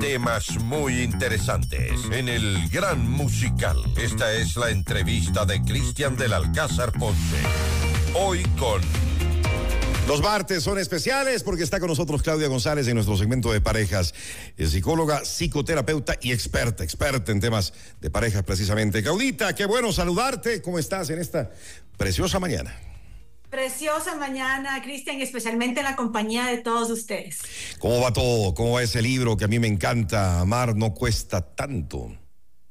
Temas muy interesantes en el Gran Musical. Esta es la entrevista de Cristian del Alcázar Ponce. Hoy con los martes son especiales porque está con nosotros Claudia González en nuestro segmento de parejas, psicóloga, psicoterapeuta y experta, experta en temas de parejas precisamente. Claudita, qué bueno saludarte. ¿Cómo estás en esta preciosa mañana? Preciosa mañana, Cristian, especialmente en la compañía de todos ustedes. ¿Cómo va todo? ¿Cómo va ese libro que a mí me encanta? Amar no cuesta tanto.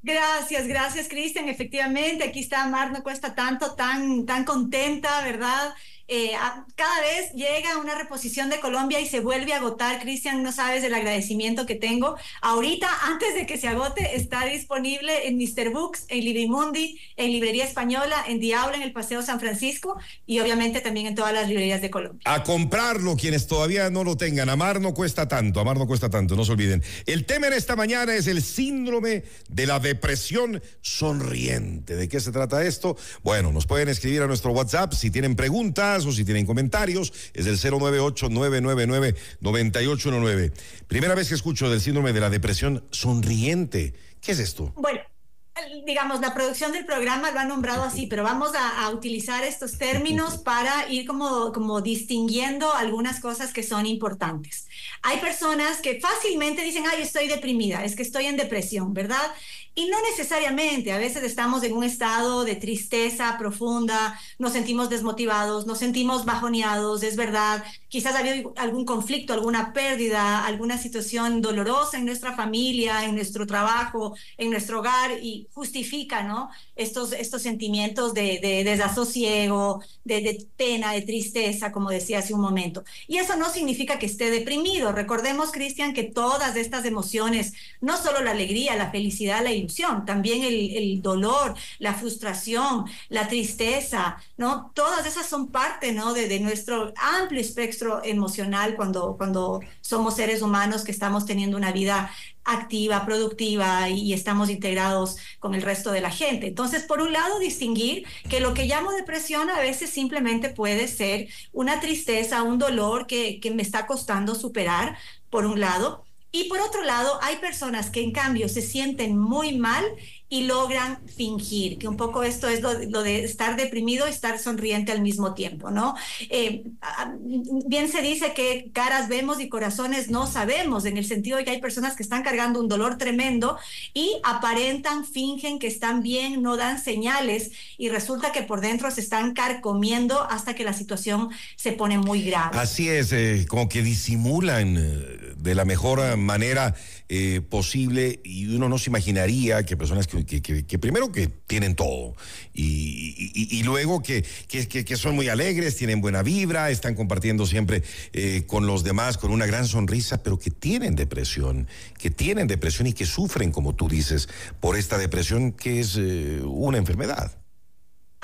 Gracias, gracias, Cristian. Efectivamente, aquí está Amar no cuesta tanto, tan, tan contenta, ¿verdad? Eh, cada vez llega una reposición de Colombia y se vuelve a agotar. Cristian, no sabes el agradecimiento que tengo. Ahorita, antes de que se agote, está disponible en Mr. Books, en Librimundi, en Librería Española, en Diablo, en el Paseo San Francisco y obviamente también en todas las librerías de Colombia. A comprarlo, quienes todavía no lo tengan. Amar no cuesta tanto, amar no cuesta tanto, no se olviden. El tema en esta mañana es el síndrome de la depresión sonriente. ¿De qué se trata esto? Bueno, nos pueden escribir a nuestro WhatsApp si tienen preguntas si tienen comentarios, es el 098-999-9819. Primera vez que escucho del síndrome de la depresión sonriente. ¿Qué es esto? Bueno, digamos, la producción del programa lo ha nombrado así, pero vamos a, utilizar estos términos para ir como, como distinguiendo algunas cosas que son importantes. Hay personas que fácilmente dicen, ay, estoy deprimida, es que estoy en depresión, ¿verdad? Y no necesariamente, a veces estamos en un estado de tristeza profunda, nos sentimos desmotivados, nos sentimos bajoneados, es verdad, quizás ha habido algún conflicto, alguna pérdida, alguna situación dolorosa en nuestra familia, en nuestro trabajo, en nuestro hogar y justifica, ¿no? Estos, estos sentimientos de, desasosiego, de, pena, de tristeza, como decía hace un momento. Y eso no significa que esté deprimido. Recordemos, Cristian, que todas estas emociones, no solo la alegría, la felicidad, la ilusión, también el, dolor, la frustración, la tristeza, ¿no? Todas esas son parte, ¿no? De, nuestro amplio espectro emocional cuando, cuando somos seres humanos que estamos teniendo una vida activa, productiva y, estamos integrados con el resto de la gente. Entonces, por un lado, distinguir que lo que llamo depresión a veces simplemente puede ser una tristeza, un dolor que, que me está costando superar, por un lado, y por otro lado, hay personas que en cambio se sienten muy mal y logran fingir, que un poco esto es lo, de estar deprimido, estar sonriente al mismo tiempo, ¿no? Eh, bien se dice que caras vemos y corazones no sabemos, en el sentido de que hay personas que están cargando un dolor tremendo y aparentan, fingen que están bien, no dan señales y resulta que por dentro se están carcomiendo hasta que la situación se pone muy grave. Así es, eh, como que disimulan eh, de la mejor manera posible y uno no se imaginaría que personas que que, primero que tienen todo y, luego que, son muy alegres, tienen buena vibra, están compartiendo siempre eh, con los demás con una gran sonrisa, pero que tienen depresión, que tienen depresión y que sufren, como tú dices, por esta depresión que es eh, una enfermedad.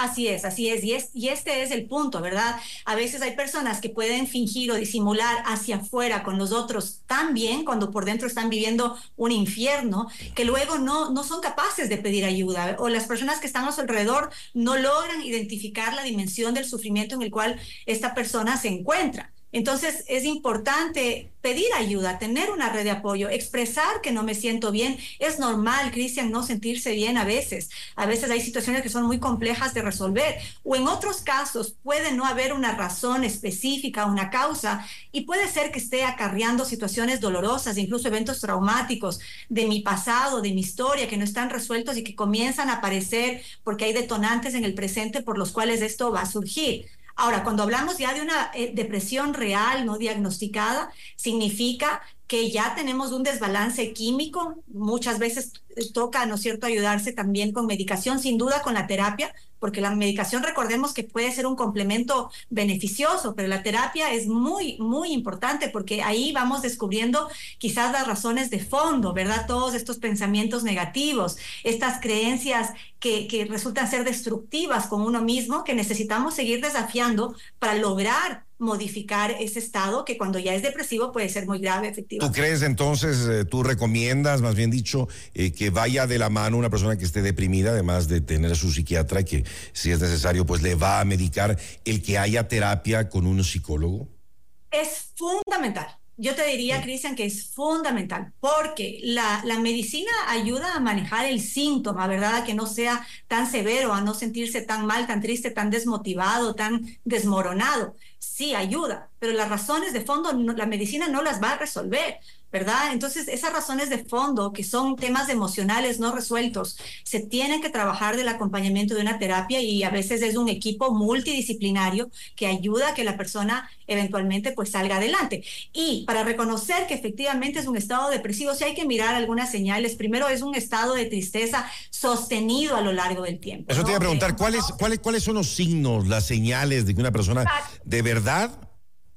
Así es, así es. Y, es. y este es el punto, ¿verdad? A veces hay personas que pueden fingir o disimular hacia afuera con los otros tan bien cuando por dentro están viviendo un infierno, que luego no, no son capaces de pedir ayuda o las personas que están a su alrededor no logran identificar la dimensión del sufrimiento en el cual esta persona se encuentra. Entonces es importante pedir ayuda, tener una red de apoyo, expresar que no me siento bien. Es normal, Cristian, no sentirse bien a veces. A veces hay situaciones que son muy complejas de resolver o en otros casos puede no haber una razón específica, una causa y puede ser que esté acarreando situaciones dolorosas, incluso eventos traumáticos de mi pasado, de mi historia que no están resueltos y que comienzan a aparecer porque hay detonantes en el presente por los cuales esto va a surgir. Ahora, cuando hablamos ya de una eh, depresión real, no diagnosticada, significa que ya tenemos un desbalance químico, muchas veces eh, toca, ¿no es cierto?, ayudarse también con medicación, sin duda con la terapia, porque la medicación recordemos que puede ser un complemento beneficioso, pero la terapia es muy, muy importante porque ahí vamos descubriendo quizás las razones de fondo, ¿verdad? Todos estos pensamientos negativos, estas creencias que, que resultan ser destructivas con uno mismo, que necesitamos seguir desafiando para lograr modificar ese estado que cuando ya es depresivo puede ser muy grave, efectivamente. ¿Tú crees entonces, eh, tú recomiendas, más bien dicho, eh, que vaya de la mano una persona que esté deprimida, además de tener a su psiquiatra, que si es necesario, pues le va a medicar, el que haya terapia con un psicólogo? Es fundamental yo te diría, Cristian, que es fundamental porque la, la, medicina ayuda a manejar el síntoma, ¿verdad? A que no sea tan severo, a no sentirse tan mal, tan triste, tan desmotivado, tan desmoronado. Sí, ayuda, pero las razones de fondo la medicina no las va a resolver. ¿Verdad? Entonces, esas razones de fondo, que son temas emocionales no resueltos, se tienen que trabajar del acompañamiento de una terapia y a veces es un equipo multidisciplinario que ayuda a que la persona eventualmente pues salga adelante. Y para reconocer que efectivamente es un estado depresivo, sí hay que mirar algunas señales. Primero es un estado de tristeza sostenido a lo largo del tiempo. Eso te iba a preguntar, ¿cuáles, cuáles, ¿cuáles son los signos, las señales de que una persona de verdad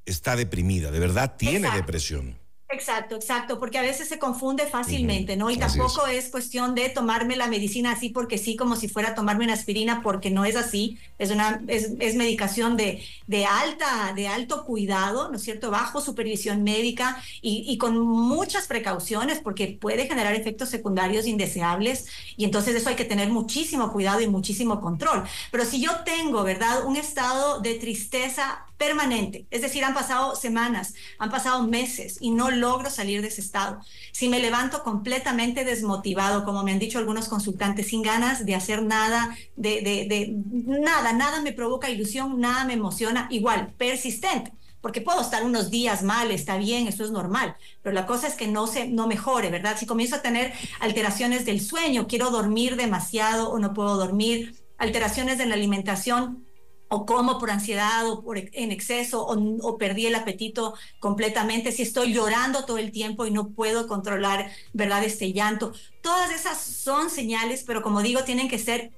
está deprimida, de verdad tiene depresión? Exacto, exacto, porque a veces se confunde fácilmente, ¿no? Y tampoco es. cuestión de tomarme la medicina así porque sí, como si fuera tomarme una aspirina, porque no es así. Es una es, es, medicación de, de alta, de alto cuidado, ¿no es cierto? Bajo supervisión médica y, y, con muchas precauciones, porque puede generar efectos secundarios indeseables y entonces eso hay que tener muchísimo cuidado y muchísimo control. Pero si yo tengo, ¿verdad? Un estado de tristeza permanente, es decir, han pasado semanas, han pasado meses y no logro salir de ese estado. Si me levanto completamente desmotivado, como me han dicho algunos consultantes, sin ganas de hacer nada, de, nada, nada me provoca ilusión, nada me emociona, igual, persistente porque puedo estar unos días mal, está bien, eso es normal, pero la cosa es que no se no mejore, ¿verdad? Si comienzo a tener alteraciones del sueño, quiero dormir demasiado o no puedo dormir, alteraciones de la alimentación, o como por ansiedad o por en exceso o, perdí el apetito completamente, si estoy llorando todo el tiempo y no puedo controlar, ¿verdad? Este llanto. Todas esas son señales, pero como digo, tienen que ser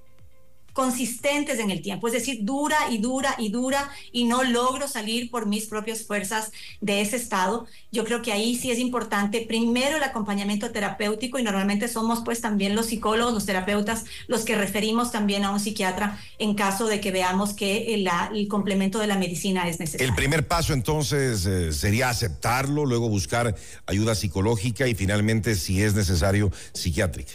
consistentes en el tiempo, es decir, dura y dura y dura y no logro salir por mis propias fuerzas de ese estado. Yo creo que ahí sí es importante primero el acompañamiento terapéutico y normalmente somos pues también los psicólogos, los terapeutas, los que referimos también a un psiquiatra en caso de que veamos que el, el complemento de la medicina es necesario. El primer paso entonces eh, sería aceptarlo, luego buscar ayuda psicológica y finalmente, si es necesario, psiquiátrica.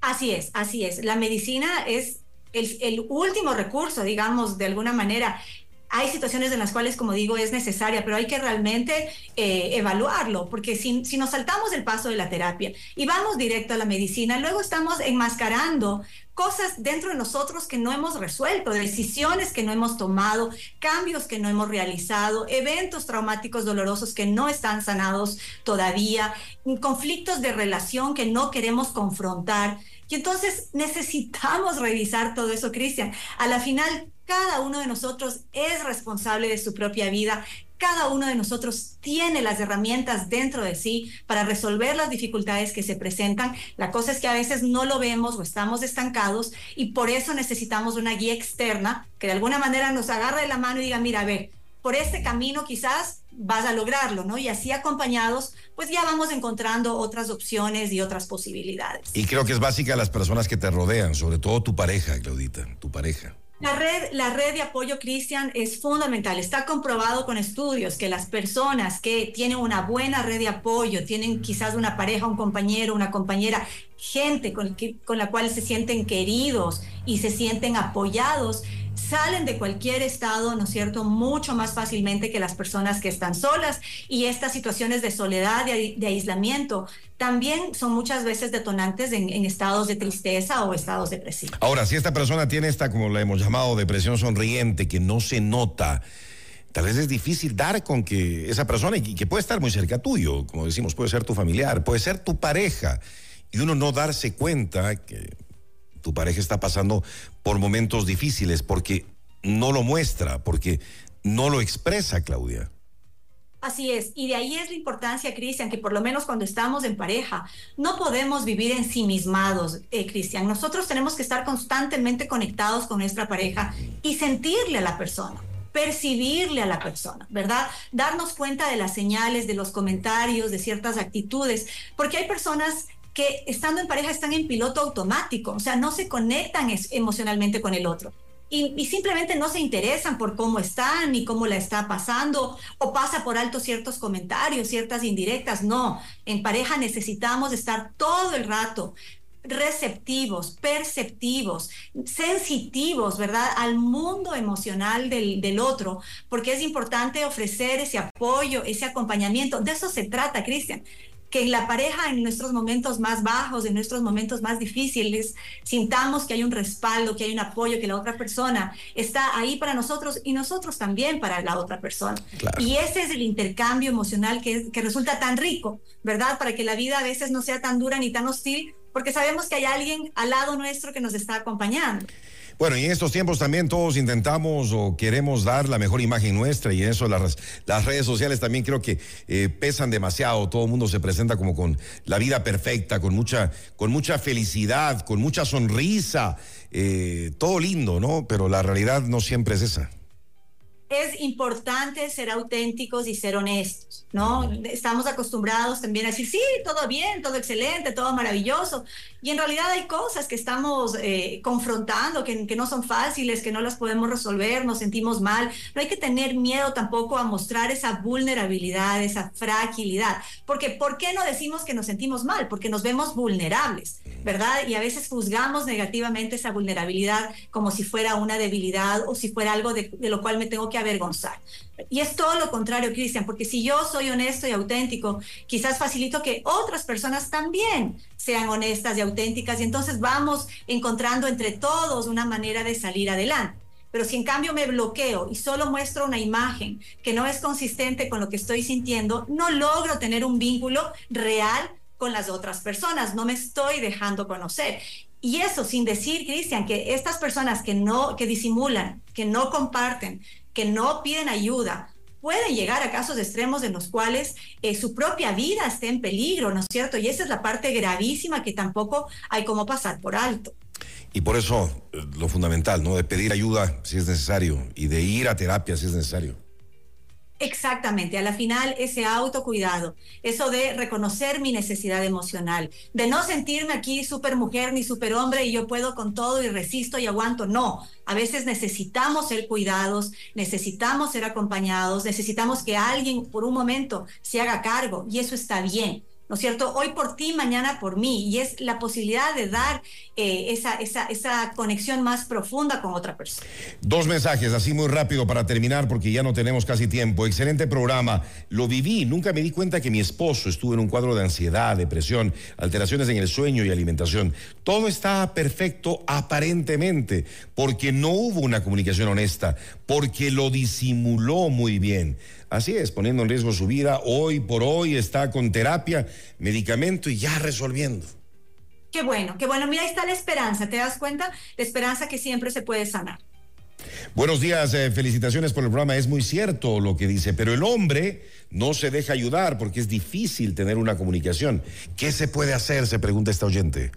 Así es, así es. La medicina es el, último recurso, digamos, de alguna manera hay situaciones en las cuales, como digo, es necesaria, pero hay que realmente eh, evaluarlo, porque si, si, nos saltamos el paso de la terapia y vamos directo a la medicina, luego estamos enmascarando cosas dentro de nosotros que no hemos resuelto, decisiones que no hemos tomado, cambios que no hemos realizado, eventos traumáticos dolorosos que no están sanados todavía, conflictos de relación que no queremos confrontar. Y entonces necesitamos revisar todo eso, Cristian. A la final, cada uno de nosotros es responsable de su propia vida. Cada uno de nosotros tiene las herramientas dentro de sí para resolver las dificultades que se presentan. La cosa es que a veces no lo vemos o estamos estancados y por eso necesitamos una guía externa que de alguna manera nos agarre de la mano y diga, mira, a ver, por este camino quizás vas a lograrlo, ¿no? Y así acompañados, pues ya vamos encontrando otras opciones y otras posibilidades. Y creo que es básica las personas que te rodean, sobre todo tu pareja, Claudita, tu pareja. La red, la red de apoyo Cristian es fundamental. Está comprobado con estudios que las personas que tienen una buena red de apoyo, tienen quizás una pareja, un compañero, una compañera, gente con, con la cual se sienten queridos y se sienten apoyados, salen de cualquier estado, ¿no es cierto?, mucho más fácilmente que las personas que están solas y estas situaciones de soledad, de, aislamiento, también son muchas veces detonantes en, estados de tristeza o estados depresivos. Ahora, si esta persona tiene esta, como la hemos llamado, depresión sonriente, que no se nota, tal vez es difícil dar con que esa persona, y que puede estar muy cerca tuyo, como decimos, puede ser tu familiar, puede ser tu pareja, y uno no darse cuenta que tu pareja está pasando por momentos difíciles porque no lo muestra, porque no lo expresa, Claudia. Así es, y de ahí es la importancia, Cristian, que por lo menos cuando estamos en pareja, no podemos vivir ensimismados, eh, Cristian. Nosotros tenemos que estar constantemente conectados con nuestra pareja y sentirle a la persona percibirle a la persona, ¿verdad? Darnos cuenta de las señales, de los comentarios, de ciertas actitudes, porque hay personas que estando en pareja están en piloto automático, o sea, no se conectan emocionalmente con el otro. Y, simplemente no se interesan por cómo están ni cómo la está pasando o pasa por alto ciertos comentarios, ciertas indirectas. No, en pareja necesitamos estar todo el rato receptivos, perceptivos, sensitivos, ¿verdad? Al mundo emocional del, otro, porque es importante ofrecer ese apoyo, ese acompañamiento. De eso se trata, Cristian que en la pareja, en nuestros momentos más bajos, en nuestros momentos más difíciles, sintamos que hay un respaldo, que hay un apoyo, que la otra persona está ahí para nosotros y nosotros también para la otra persona. Y ese es el intercambio emocional que, que resulta tan rico, ¿verdad? Para que la vida a veces no sea tan dura ni tan hostil, porque sabemos que hay alguien al lado nuestro que nos está acompañando. Bueno, y en estos tiempos también todos intentamos o queremos dar la mejor imagen nuestra y en eso las, las redes sociales también creo que eh, pesan demasiado. Todo el mundo se presenta como con la vida perfecta, con mucha, con mucha felicidad, con mucha sonrisa, eh, todo lindo, ¿no? Pero la realidad no siempre es esa es importante ser auténticos y ser honestos, ¿no? Estamos acostumbrados también a decir, sí, todo bien, todo excelente, todo maravilloso. Y en realidad hay cosas que estamos eh, confrontando, que, que, no son fáciles, que no las podemos resolver, nos sentimos mal. No hay que tener miedo tampoco a mostrar esa vulnerabilidad, esa fragilidad. Porque, ¿por qué no decimos que nos sentimos mal? Porque nos vemos vulnerables, ¿verdad? Y a veces juzgamos negativamente esa vulnerabilidad como si fuera una debilidad o si fuera algo de, de lo cual me tengo que avergonzar. Y es todo lo contrario, Cristian, porque si yo soy honesto y auténtico, quizás facilito que otras personas también sean honestas y auténticas y entonces vamos encontrando entre todos una manera de salir adelante. Pero si en cambio me bloqueo y solo muestro una imagen que no es consistente con lo que estoy sintiendo, no logro tener un vínculo real con las otras personas, no me estoy dejando conocer. Y eso sin decir, Cristian, que estas personas que no, que disimulan, que no comparten, que no piden ayuda, pueden llegar a casos extremos en los cuales eh, su propia vida esté en peligro, ¿no es cierto? Y esa es la parte gravísima que tampoco hay como pasar por alto. Y por eso eh, lo fundamental, ¿no? De pedir ayuda si es necesario y de ir a terapia si es necesario. Exactamente, a la final ese autocuidado, eso de reconocer mi necesidad emocional, de no sentirme aquí super mujer ni super hombre y yo puedo con todo y resisto y aguanto, no, a veces necesitamos ser cuidados, necesitamos ser acompañados, necesitamos que alguien por un momento se haga cargo y eso está bien. ¿No es cierto? Hoy por ti, mañana por mí. Y es la posibilidad de dar eh, esa, conexión más profunda con otra persona. Dos mensajes, así muy rápido para terminar, porque ya no tenemos casi tiempo. Excelente programa. Lo viví, nunca me di cuenta que mi esposo estuvo en un cuadro de ansiedad, depresión, alteraciones en el sueño y alimentación. Todo está perfecto aparentemente, porque no hubo una comunicación honesta, porque lo disimuló muy bien. Así es, poniendo en riesgo su vida, hoy por hoy está con terapia, medicamento y ya resolviendo. Qué bueno, qué bueno. Mira, ahí está la esperanza, ¿te das cuenta? La esperanza que siempre se puede sanar. Buenos días, eh, felicitaciones por el programa. Es muy cierto lo que dice, pero el hombre no se deja ayudar porque es difícil tener una comunicación. ¿Qué se puede hacer? Se pregunta esta oyente.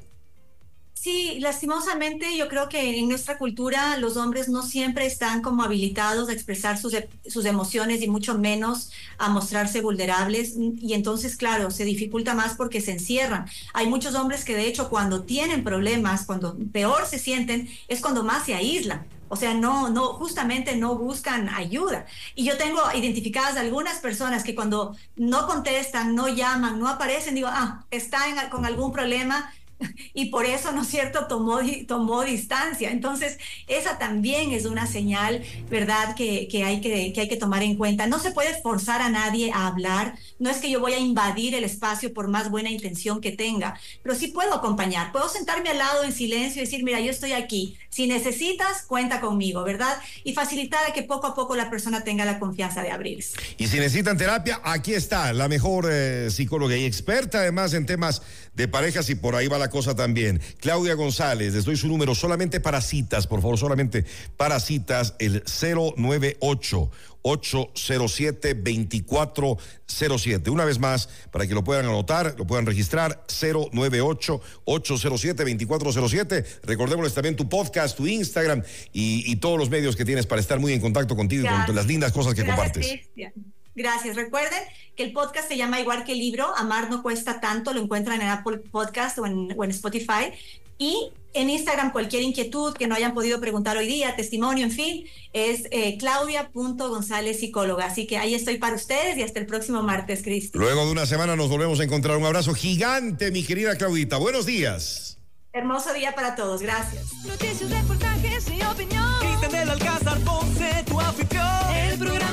Sí, lastimosamente yo creo que en nuestra cultura los hombres no siempre están como habilitados a expresar sus, e, sus, emociones y mucho menos a mostrarse vulnerables y entonces claro, se dificulta más porque se encierran. Hay muchos hombres que de hecho cuando tienen problemas, cuando peor se sienten, es cuando más se aíslan. O sea, no, no, justamente no buscan ayuda. Y yo tengo identificadas algunas personas que cuando no contestan, no llaman, no aparecen, digo, ah, está con algún problema, y por eso, ¿no es cierto?, tomó, tomó distancia. Entonces, esa también es una señal, ¿verdad?, que, que, hay que, que hay que tomar en cuenta. No se puede forzar a nadie a hablar, no es que yo voy a invadir el espacio por más buena intención que tenga, pero sí puedo acompañar, puedo sentarme al lado en silencio y decir, mira, yo estoy aquí, si necesitas, cuenta conmigo, ¿verdad? Y facilitar a que poco a poco la persona tenga la confianza de abrirse. Y si necesitan terapia, aquí está la mejor eh, psicóloga y experta además en temas de parejas y por ahí va la cosa también. Claudia González, les doy su número solamente para citas, por favor, solamente para citas, el 098 807 2407. Una vez más, para que lo puedan anotar, lo puedan registrar, 098 807 2407. Recordémosles también tu podcast, tu Instagram y, todos los medios que tienes para estar muy en contacto contigo y con las lindas cosas que compartes. Gracias. Recuerden que el podcast se llama igual que el libro, Amar no cuesta tanto, lo encuentran en Apple Podcast o en, Spotify. Y en Instagram cualquier inquietud que no hayan podido preguntar hoy día, testimonio, en fin, es eh, claudia.gonzález psicóloga. Así que ahí estoy para ustedes y hasta el próximo martes, Cristi. Luego de una semana nos volvemos a encontrar. Un abrazo gigante, mi querida Claudita. Buenos días. Hermoso día para todos, gracias. Noticias, reportajes y opinión. Cristian del Alcázar Ponce, tu afición. El programa